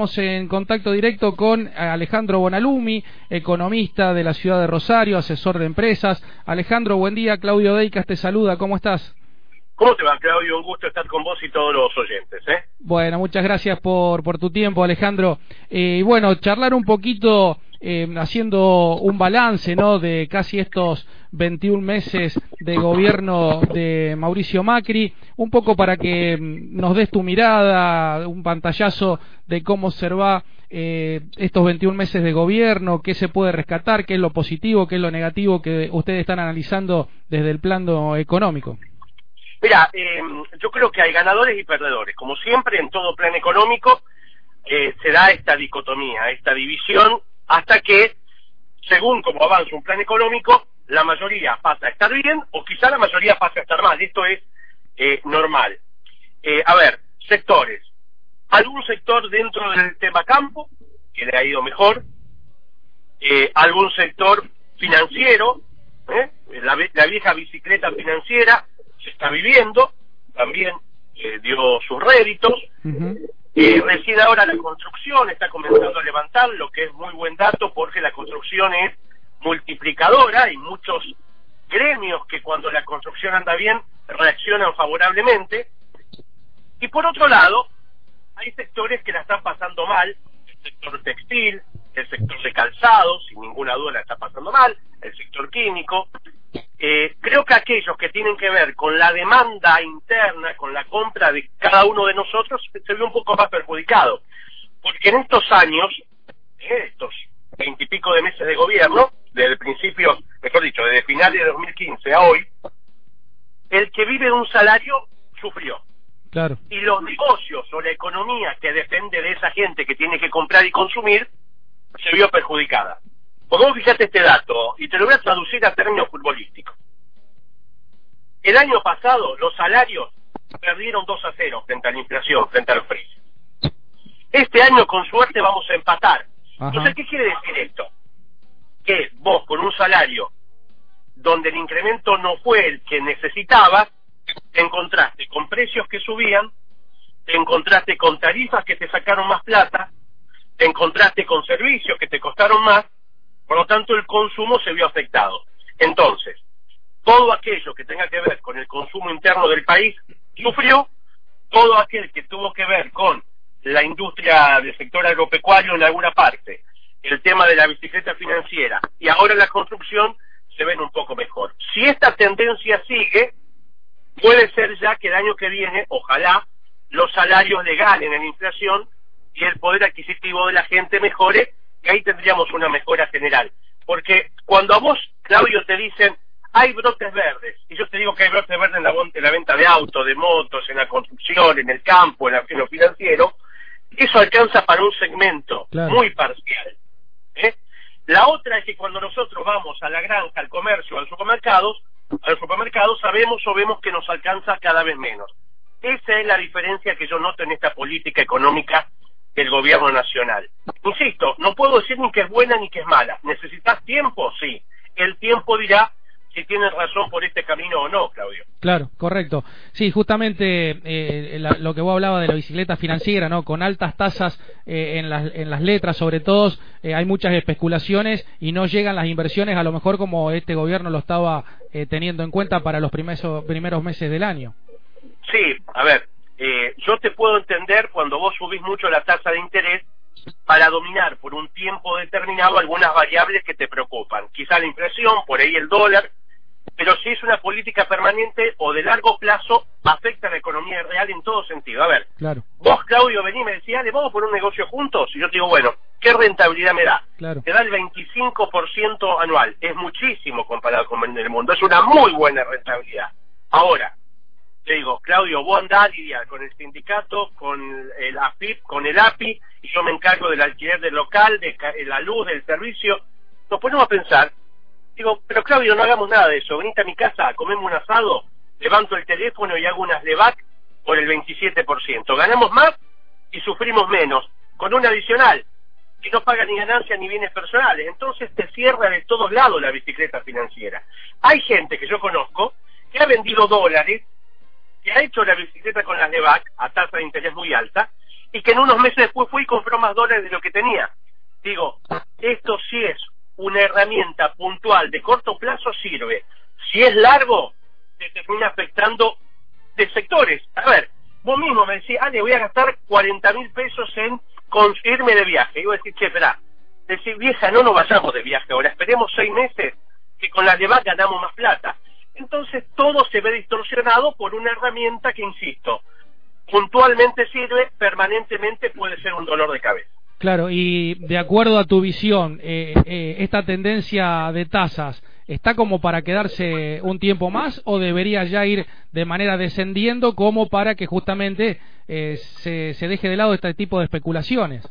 Estamos en contacto directo con Alejandro Bonalumi, economista de la ciudad de Rosario, asesor de empresas. Alejandro, buen día. Claudio Deicas te saluda. ¿Cómo estás? ¿Cómo te va, Claudio? Un gusto estar con vos y todos los oyentes. ¿eh? Bueno, muchas gracias por, por tu tiempo, Alejandro. Eh, y bueno, charlar un poquito eh, haciendo un balance ¿no? de casi estos 21 meses de gobierno de Mauricio Macri, un poco para que mm, nos des tu mirada, un pantallazo de cómo observa eh, estos 21 meses de gobierno, qué se puede rescatar, qué es lo positivo, qué es lo negativo que ustedes están analizando desde el plano económico. Mira, eh, yo creo que hay ganadores y perdedores. Como siempre, en todo plan económico eh, se da esta dicotomía, esta división hasta que, según como avanza un plan económico, la mayoría pasa a estar bien o quizá la mayoría pasa a estar mal. Esto es eh, normal. Eh, a ver, sectores. Algún sector dentro del tema campo, que le ha ido mejor. Eh, algún sector financiero, la, la, vieja bicicleta financiera se está viviendo, también dio sus réditos. Eh, reside ahora la construcción, está comenzando a levantar, lo que es muy buen dato porque la construcción es multiplicadora y muchos gremios que cuando la construcción anda bien reaccionan favorablemente. Y por otro lado, hay sectores que la están pasando mal, el sector textil, el sector de calzado, sin ninguna duda la está pasando mal, el sector químico, eh, creo que aquellos que tienen que ver con la demanda interna, con la compra de cada uno de nosotros, se ve un poco más perjudicado. Porque en estos años, estos veintipico de meses de gobierno, desde el principio, mejor dicho, desde finales de 2015 a hoy, el que vive de un salario sufrió. Claro. Y los negocios o la economía que depende de esa gente que tiene que comprar y consumir, se vio perjudicada. Porque vos fijate este dato, y te lo voy a traducir a términos futbolísticos. El año pasado los salarios perdieron 2 a 0 frente a la inflación, frente a los precios. Este año con suerte vamos a empatar. Entonces, ¿qué quiere decir esto? Que vos con un salario donde el incremento no fue el que necesitabas, te encontraste con precios que subían, te encontraste con tarifas que te sacaron más plata, te encontraste con servicios que te costaron más, por lo tanto, el consumo se vio afectado. Entonces, todo aquello que tenga que ver con el consumo interno del país sufrió, todo aquel que tuvo que ver con la industria del sector agropecuario en alguna parte, el tema de la bicicleta financiera y ahora la construcción se ven un poco mejor. Si esta tendencia sigue, puede ser ya que el año que viene, ojalá, los salarios le ganen en inflación y el poder adquisitivo de la gente mejore que ahí tendríamos una mejora general. Porque cuando a vos, Claudio, te dicen, hay brotes verdes, y yo te digo que hay brotes verdes en la, en la venta de autos, de motos, en la construcción, en el campo, en, lo financiero, eso alcanza para un segmento muy parcial. ¿eh? La otra es que cuando nosotros vamos a la granja, al comercio, al supermercado, al supermercado sabemos o vemos que nos alcanza cada vez menos. Esa es la diferencia que yo noto en esta política económica del gobierno nacional. Insisto, no puedo decir ni que es buena ni que es mala. ¿Necesitas tiempo? Sí. El tiempo dirá si tienes razón por este camino o no, Claudio. Claro, correcto. Sí, justamente eh, lo que vos hablabas de la bicicleta financiera, ¿no? Con altas tasas eh, en, las, en las letras, sobre todo, eh, hay muchas especulaciones y no llegan las inversiones a lo mejor como este gobierno lo estaba teniendo en cuenta para los primeros, primeros meses del año. Sí, a ver, eh, yo te puedo entender cuando vos subís mucho la tasa de interés para dominar por un tiempo determinado algunas variables que te preocupan. Quizá la inflación, por ahí el dólar, pero si es una política permanente o de largo plazo, afecta a la economía real en todo sentido. A ver, claro. vos, Claudio, vení me decías, ¿le vamos por un negocio juntos? Y yo te digo, bueno, ¿qué rentabilidad me da? Te da el 25% anual. Es muchísimo comparado con el mundo. Es una muy buena rentabilidad. Ahora, le digo, Claudio, vos andá a con el sindicato, con el AFIP, con el API, y yo me encargo del alquiler del local, de la luz, del servicio. Nos ponemos a pensar, digo, pero Claudio, no hagamos nada de eso, venite a mi casa, comemos un asado, levanto el teléfono y hago unas LEVAC por el 27%. Ganamos más y sufrimos menos, con un adicional, que no paga ni ganancias ni bienes personales. Entonces te cierra de todos lados la bicicleta financiera. Hay gente que yo conozco que ha vendido dólares, que ha hecho la bicicleta con las LEVAC a tasa de interés muy alta, y que en unos meses después fue y compró más dólares de lo que tenía. Digo, esto sí es una herramienta puntual de corto plazo, sirve. Si es largo, te termina afectando de sectores. A ver, vos mismo me decís, Ale, voy a gastar 40 mil pesos en irme de viaje. Y voy a decir, che, espera, decir, vieja, no nos vayamos de viaje ahora, esperemos seis meses que con la demás ganamos más plata. Entonces todo se ve distorsionado por una herramienta que, insisto, puntualmente sirve, permanentemente puede ser un dolor de cabeza. Claro, y de acuerdo a tu visión, eh, eh, esta tendencia de tasas, ¿está como para quedarse un tiempo más o debería ya ir de manera descendiendo como para que justamente eh, se, se deje de lado este tipo de especulaciones?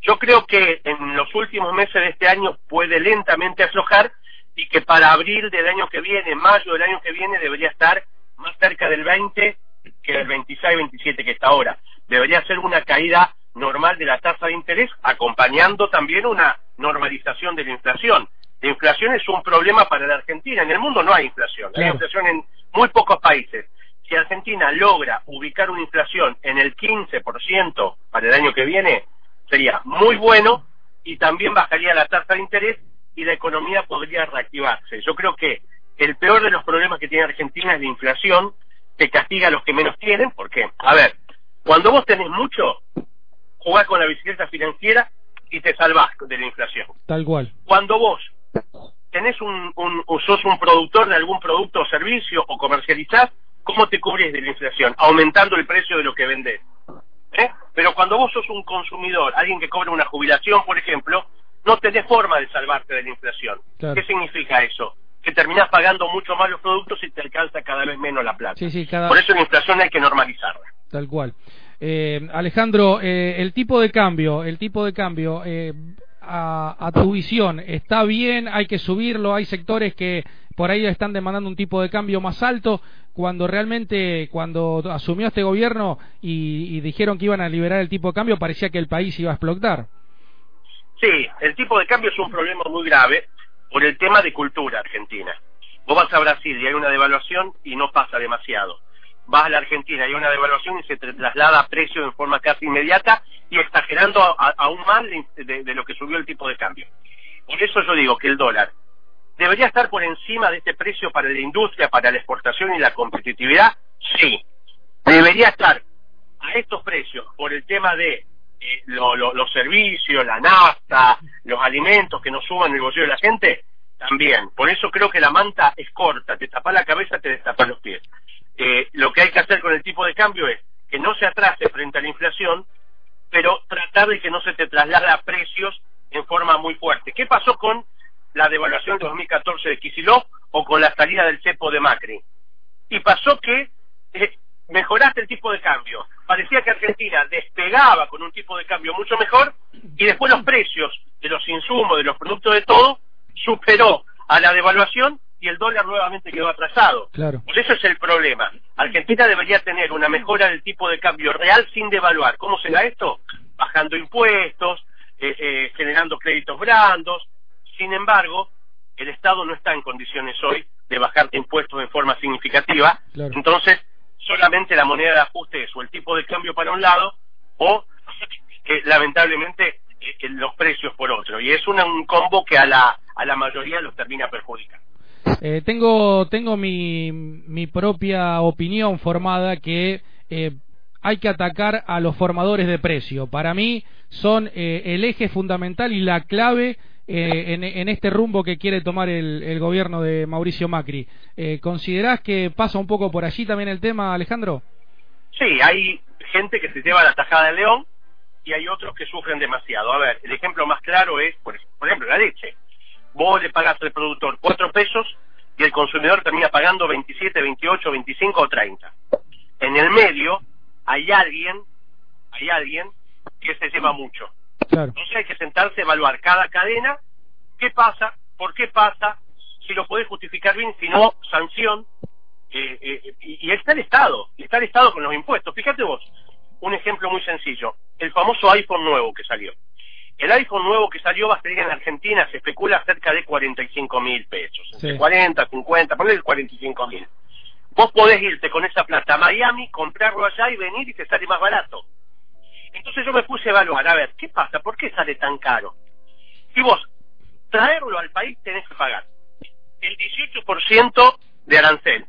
Yo creo que en los últimos meses de este año puede lentamente aflojar y que para abril del año que viene, mayo del año que viene, debería estar más cerca del 20 que del 26-27 que está ahora. Debería ser una caída normal de la tasa de interés, acompañando también una normalización de la inflación. La inflación es un problema para la Argentina. En el mundo no hay inflación. Hay inflación en muy pocos países. Si Argentina logra ubicar una inflación en el 15% para el año que viene, sería muy bueno y también bajaría la tasa de interés y la economía podría reactivarse. Yo creo que el peor de los problemas que tiene Argentina es la inflación, que castiga a los que menos tienen, porque, a ver, cuando vos tenés mucho, jugás con la bicicleta financiera y te salvás de la inflación. Tal cual. Cuando vos tenés un, un, sos un productor de algún producto o servicio o comercializás, ¿cómo te cubrís de la inflación? Aumentando el precio de lo que vendés. ¿Eh? Pero cuando vos sos un consumidor, alguien que cobra una jubilación, por ejemplo, no tenés forma de salvarte de la inflación. ¿Qué significa eso? Que terminás pagando mucho más los productos y te alcanza cada vez menos la plata. Por eso la inflación hay que normalizarla. Tal cual. Eh, Alejandro, eh, el tipo de cambio, el tipo de cambio, eh, a, tu visión, ¿está bien? ¿Hay que subirlo? ¿Hay sectores que por ahí están demandando un tipo de cambio más alto? Cuando realmente, cuando asumió este gobierno y, y dijeron que iban a liberar el tipo de cambio, parecía que el país iba a explotar. Sí, el tipo de cambio es un problema muy grave por el tema de cultura argentina. Vos vas a Brasil y hay una devaluación y no pasa demasiado vas a la Argentina y hay una devaluación y se traslada a precio en forma casi inmediata y exagerando aún más de, lo que subió el tipo de cambio. Por eso yo digo que el dólar debería estar por encima de este precio para la industria, para la exportación y la competitividad, sí. Debería estar a estos precios por el tema de eh, los servicios, la nafta, los alimentos que nos suban el bolsillo de la gente, también. Por eso creo que la manta es corta, te tapa la cabeza, te destapa los pies. Eh, lo que hay que hacer con el tipo de cambio es que no se atrase frente a la inflación, pero tratar de que no se te traslade a precios en forma muy fuerte. ¿Qué pasó con la devaluación de 2014 de Kicillof o con la salida del cepo de Macri? Y pasó que eh, mejoraste el tipo de cambio. Parecía que Argentina despegaba con un tipo de cambio mucho mejor y después los precios de los insumos, de los productos de todo, superó a la devaluación y el dólar nuevamente quedó atrasado. Claro. Por eso es el problema. Argentina debería tener una mejora del tipo de cambio real sin devaluar. ¿Cómo será esto? Bajando impuestos, eh, eh, generando créditos brandos. Sin embargo, el Estado no está en condiciones hoy de bajar impuestos en forma significativa. Entonces, solamente la moneda de ajuste es o el tipo de cambio para un lado o, eh, lamentablemente, los precios por otro. Y es un combo que a la, a la mayoría los termina perjudicando. Eh, tengo tengo mi, mi propia opinión formada que eh, hay que atacar a los formadores de precio. Para mí son eh, el eje fundamental y la clave en, en, este rumbo que quiere tomar el, gobierno de Mauricio Macri. ¿Considerás que pasa un poco por allí también el tema, Alejandro? Sí, hay gente que se lleva la tajada del león y hay otros que sufren demasiado. A ver, el ejemplo más claro es, por ejemplo, la leche vos le pagas al productor cuatro pesos y el consumidor termina pagando 27, 28, 25 o 30. en el medio hay alguien, hay alguien que se lleva mucho. Entonces hay que sentarse a evaluar cada cadena, qué pasa, por qué pasa, si lo puede justificar bien, si no, sanción. Eh, eh, y, y está el Estado, está el Estado con los impuestos. Fíjate vos, un ejemplo muy sencillo, el famoso iPhone nuevo que salió. El iPhone nuevo que salió va a salir en Argentina, se especula cerca de 45 mil pesos. Entre 40, 50, ponle 45 mil. Vos podés irte con esa plata a Miami, comprarlo allá y venir y te sale más barato. Entonces yo me puse a evaluar, a ver, ¿qué pasa? ¿Por qué sale tan caro? Si vos traerlo al país tenés que pagar el 18% de arancel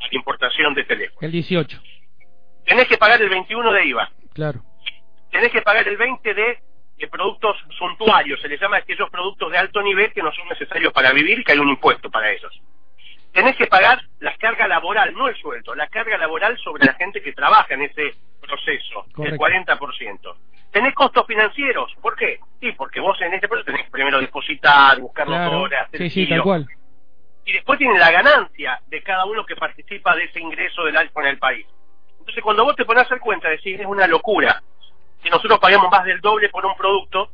a la importación de teléfono. El 18. Tenés que pagar el 21 de IVA. Claro. Tenés que pagar el 20 de, productos suntuarios, se les llama aquellos productos de alto nivel que no son necesarios para vivir y que hay un impuesto para ellos. Tenés que pagar la carga laboral, no el sueldo, la carga laboral sobre la gente que trabaja en ese proceso, el 40%. Tenés costos financieros, ¿por qué? Sí, porque vos en este proceso tenés que primero depositar, buscar claro. horas, sí, sí, tal cual. Y después tiene la ganancia de cada uno que participa de ese ingreso del iPhone en el país. Entonces cuando vos te pones a hacer cuenta, decís, es una locura que nosotros paguemos más del doble por un producto,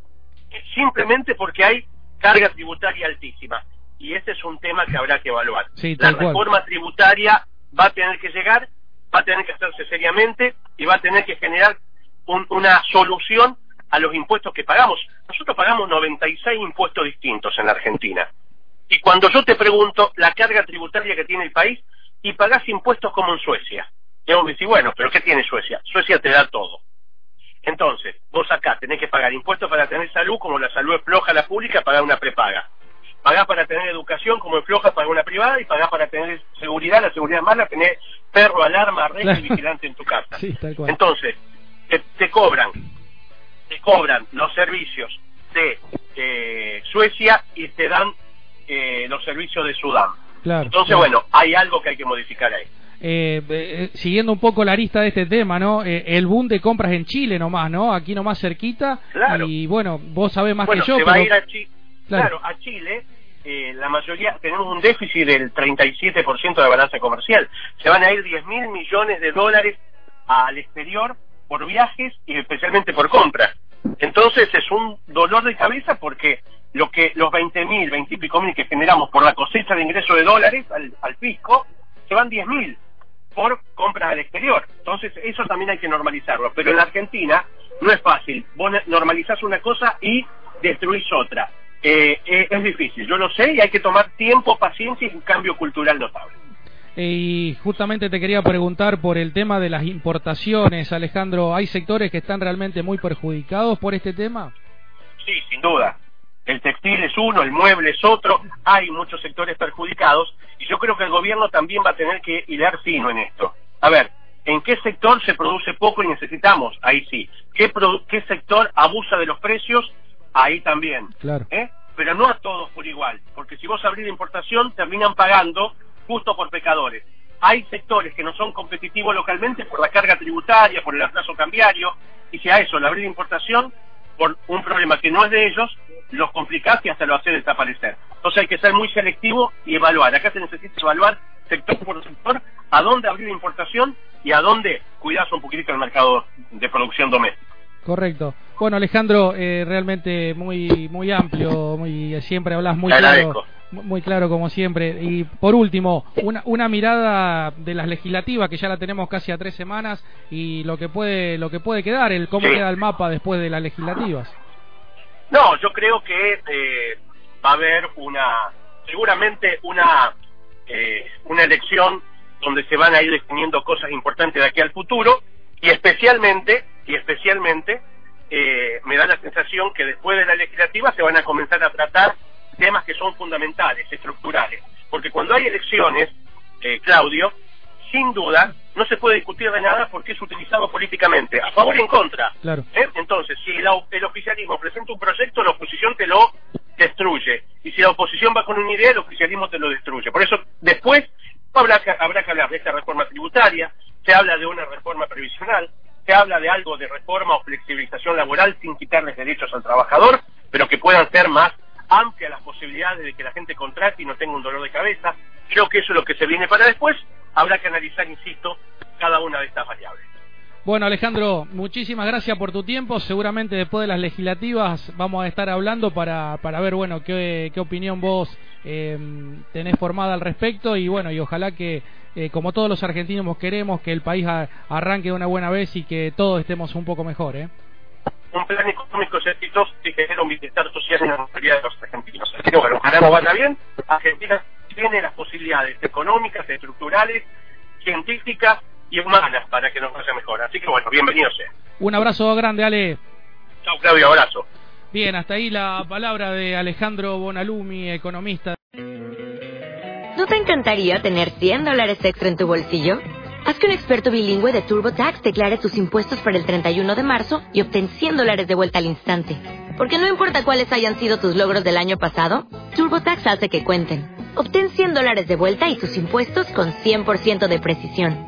simplemente porque hay carga tributaria altísima. Y ese es un tema que habrá que evaluar. la reforma tributaria va a tener que llegar, va a tener que hacerse seriamente y va a tener que generar una solución a los impuestos que pagamos. Nosotros pagamos 96 impuestos distintos en la Argentina. Y cuando yo te pregunto la carga tributaria que tiene el país, y pagás impuestos como en Suecia. Y vos me decís, bueno, pero ¿qué tiene Suecia? Suecia te da todo. Entonces, vos acá tenés que pagar impuestos para tener salud, como la salud es floja la pública, pagar una prepaga. Pagás para tener educación, como es floja, pagar una privada, y pagás para tener seguridad, la seguridad mala, tener perro, alarma, red y vigilante en tu casa. Entonces, te, cobran, te cobran los servicios de eh, Suecia y te dan eh, los servicios de Sudán. Entonces, bueno, hay algo que hay que modificar ahí. Eh, eh, siguiendo un poco la lista de este tema, ¿no? Eh, el boom de compras en Chile nomás, ¿no? Aquí nomás cerquita. Y bueno, vos sabés más que yo. Se va a ir a claro. a Chile. la mayoría, tenemos un déficit del 37% de balanza comercial. Se van a ir 10 mil millones de dólares al exterior por viajes y especialmente por compras. Entonces es un dolor de cabeza porque lo que los 20 mil, 20 y pico mil que generamos por la cosecha de ingresos de dólares al, al fisco, se van 10 mil por compras al exterior. Entonces, eso también hay que normalizarlo. Pero en la Argentina no es fácil. Vos normalizás una cosa y destruís otra. Eh, eh, es difícil, yo lo sé, y hay que tomar tiempo, paciencia y un cambio cultural notable. Y justamente te quería preguntar por el tema de las importaciones, Alejandro. ¿Hay sectores que están realmente muy perjudicados por este tema? Sí, sin duda el textil es uno, el mueble es otro, hay muchos sectores perjudicados y yo creo que el gobierno también va a tener que hilar fino en esto. A ver, ¿en qué sector se produce poco y necesitamos? Ahí sí. ¿Qué, qué sector abusa de los precios? Ahí también. Claro. ¿Eh? Pero no a todos por igual, porque si vos abrís la importación terminan pagando justo por pecadores. Hay sectores que no son competitivos localmente por la carga tributaria, por el atraso cambiario, y si a eso le abrís la importación, por un problema que no es de ellos, los complicás y hasta lo hace desaparecer. Entonces hay que ser muy selectivo y evaluar. Acá se necesita evaluar sector por sector a dónde abrir importación y a dónde cuidarse un poquitito el mercado de producción doméstica. Correcto. Bueno, Alejandro, eh, realmente muy muy amplio, muy siempre hablas muy claro, muy claro como siempre. Y por último, una, una mirada de las legislativas que ya la tenemos casi a tres semanas y lo que puede lo que puede quedar, el cómo queda el mapa después de las legislativas. No, yo creo que eh, va a haber una, seguramente una, eh, una elección donde se van a ir definiendo cosas importantes de aquí al futuro y especialmente, y especialmente, eh, me da la sensación que después de la legislativa se van a comenzar a tratar temas que son fundamentales, estructurales, porque cuando hay elecciones, Claudio, sin duda no se puede discutir de nada porque es utilizado políticamente, a favor y en contra. Claro. ¿Eh? Entonces, si el oficialismo presenta un proyecto, la oposición te lo destruye. Y si la oposición va con una idea, el oficialismo te lo destruye. Por eso, después habrá que, habrá que hablar de esta reforma tributaria, se habla de una reforma previsional, se habla de algo de reforma o flexibilización laboral sin quitarles derechos al trabajador, pero que puedan ser más amplias las posibilidades de que la gente contrate y no tenga un dolor de cabeza. Creo que eso es lo que se viene para después habrá que analizar, insisto, cada una de estas variables. Bueno, Alejandro, muchísimas gracias por tu tiempo. Seguramente después de las legislativas vamos a estar hablando para, para ver, bueno, qué, qué opinión vos eh, tenés formada al respecto y bueno, y ojalá que, eh, como todos los argentinos queremos, que el país arranque de una buena vez y que todos estemos un poco mejor, ¿eh? Un plan económico exitoso que genera un bienestar social en la mayoría de los argentinos. Así que bueno, ojalá nos vaya bien. Argentina tiene las posibilidades económicas, estructurales, científicas y humanas para que nos vaya mejor. Así que bueno, bienvenido sea. Un abrazo grande, Ale. Chao, Claudio, abrazo. Bien, hasta ahí la palabra de Alejandro Bonalumi, economista. ¿No te encantaría tener 100 dólares extra en tu bolsillo? Haz que un experto bilingüe de TurboTax declare tus impuestos para el 31 de marzo y obtén 100 dólares de vuelta al instante. Porque no importa cuáles hayan sido tus logros del año pasado, TurboTax hace que cuenten. Obtén 100 dólares de vuelta y tus impuestos con 100% de precisión.